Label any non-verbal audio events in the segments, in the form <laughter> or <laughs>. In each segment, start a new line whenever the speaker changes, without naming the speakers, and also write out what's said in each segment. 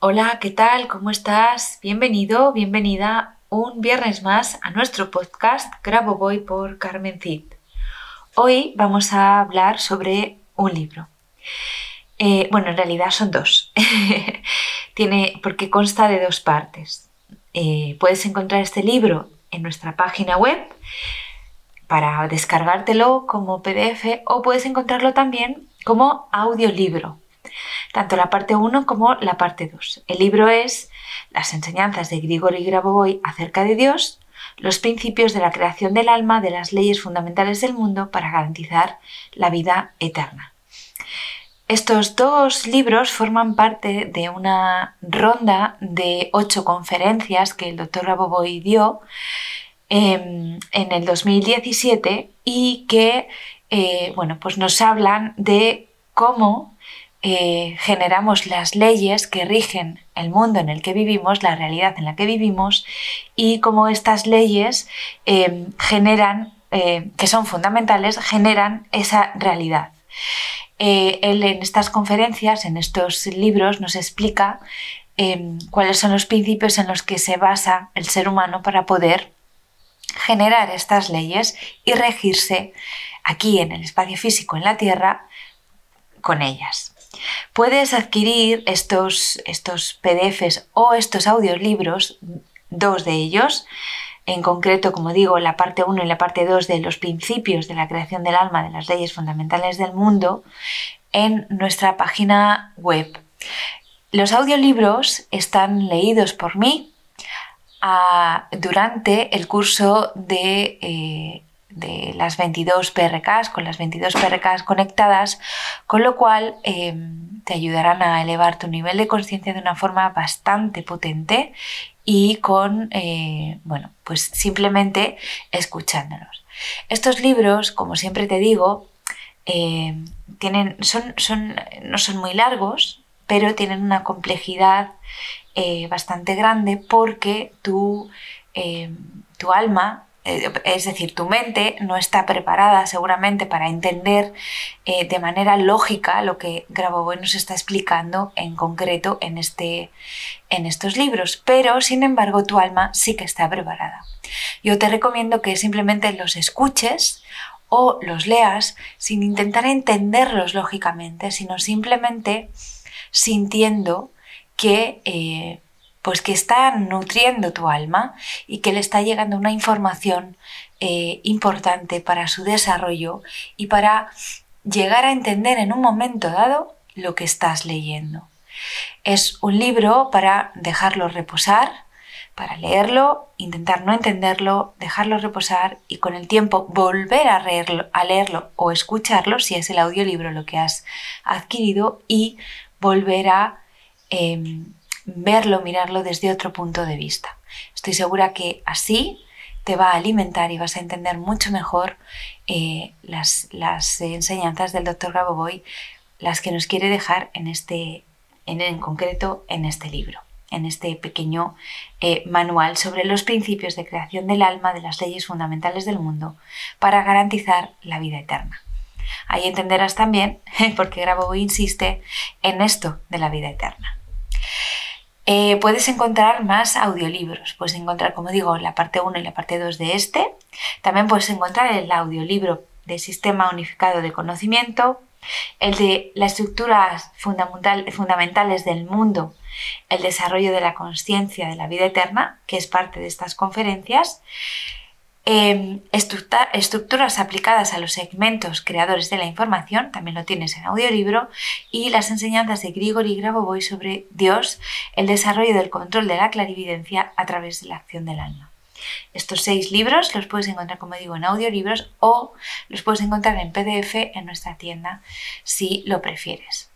Hola, ¿qué tal? ¿Cómo estás? Bienvenido, bienvenida un viernes más a nuestro podcast Grabo Voy por Carmen Cid. Hoy vamos a hablar sobre un libro. Eh, bueno, en realidad son dos, <laughs> Tiene, porque consta de dos partes. Eh, puedes encontrar este libro en nuestra página web para descargártelo como PDF o puedes encontrarlo también como audiolibro tanto la parte 1 como la parte 2. El libro es Las enseñanzas de Grigori Grabovoi acerca de Dios, los principios de la creación del alma, de las leyes fundamentales del mundo para garantizar la vida eterna. Estos dos libros forman parte de una ronda de ocho conferencias que el doctor Grabovoi dio em, en el 2017 y que eh, bueno, pues nos hablan de cómo eh, generamos las leyes que rigen el mundo en el que vivimos, la realidad en la que vivimos y cómo estas leyes eh, generan, eh, que son fundamentales, generan esa realidad. él en estas conferencias, en estos libros, nos explica cuáles son los principios en los que se basa el ser humano para poder generar estas leyes y regirse aquí en el espacio físico, en la Tierra, con ellas. Puedes adquirir estos, estos PDFs o estos audiolibros, dos de ellos, en concreto, como digo, la parte 1 y la parte 2 de los principios de la creación del alma, de las leyes fundamentales del mundo, en nuestra página web. Los audiolibros están leídos por mí ah, durante el curso de eh, de las 22 PRKs, con las 22 PRKs conectadas, con lo cual eh, te ayudarán a elevar tu nivel de conciencia de una forma bastante potente y con, eh, bueno, pues simplemente escuchándolos. Estos libros, como siempre te digo, eh, tienen, son, son, no son muy largos, pero tienen una complejidad bastante grande porque tu, tu alma es decir, tu mente no está preparada seguramente para entender eh, de manera lógica lo que Grabovoi nos está explicando en concreto en, este, en estos libros, pero sin embargo tu alma sí que está preparada. Yo te recomiendo que simplemente los escuches o los leas sin intentar entenderlos lógicamente, sino simplemente sintiendo que eh, pues que está nutriendo tu alma y que le está llegando una información eh, importante para su desarrollo y para llegar a entender en un momento dado lo que estás leyendo. Es un libro para dejarlo reposar, para leerlo, intentar no entenderlo, dejarlo reposar y con el tiempo volver a leerlo, a leerlo o escucharlo, si es el audiolibro lo que has adquirido, y volver a em, verlo, mirarlo desde otro punto de vista. Estoy segura que así te va a alimentar y vas a entender mucho mejor eh, las, enseñanzas del doctor Grabovoi, las que nos quiere dejar en este, en, concreto en este libro, en este pequeño eh, manual sobre los principios de creación del alma, de las leyes fundamentales del mundo, para garantizar la vida eterna. Ahí entenderás también <laughs> por qué Grabovoi insiste en esto de la vida eterna. Eh, puedes encontrar más audiolibros. Puedes encontrar, como digo, la parte 1 y la parte 2 de este. También puedes encontrar el audiolibro de Sistema Unificado de Conocimiento el de las estructuras fundamentales del mundo, el desarrollo de la conciencia de la vida eterna, que es parte de estas conferencias, em, estructuras aplicadas a los segmentos creadores de la información, también lo tienes en audiolibro, y las enseñanzas de Grigori Grabovoi sobre Dios, el desarrollo del control de la clarividencia a través de la acción del alma. Estos seis libros los puedes encontrar, como digo, en audiolibros o los puedes encontrar en PDF en nuestra tienda si lo prefieres.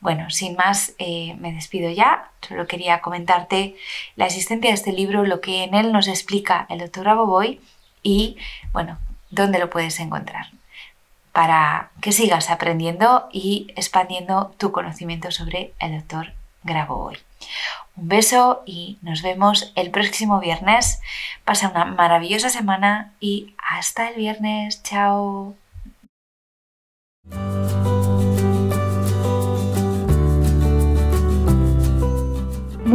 Bueno, sin más, eh, me despido ya. Solo quería comentarte la existencia de este libro, lo que en él nos explica el doctor Boy y, bueno, dónde lo puedes encontrar para que sigas aprendiendo y expandiendo tu conocimiento sobre el doctor Grabovoi. Un beso y nos vemos el próximo viernes. Pasa una maravillosa semana y hasta el viernes. Chao.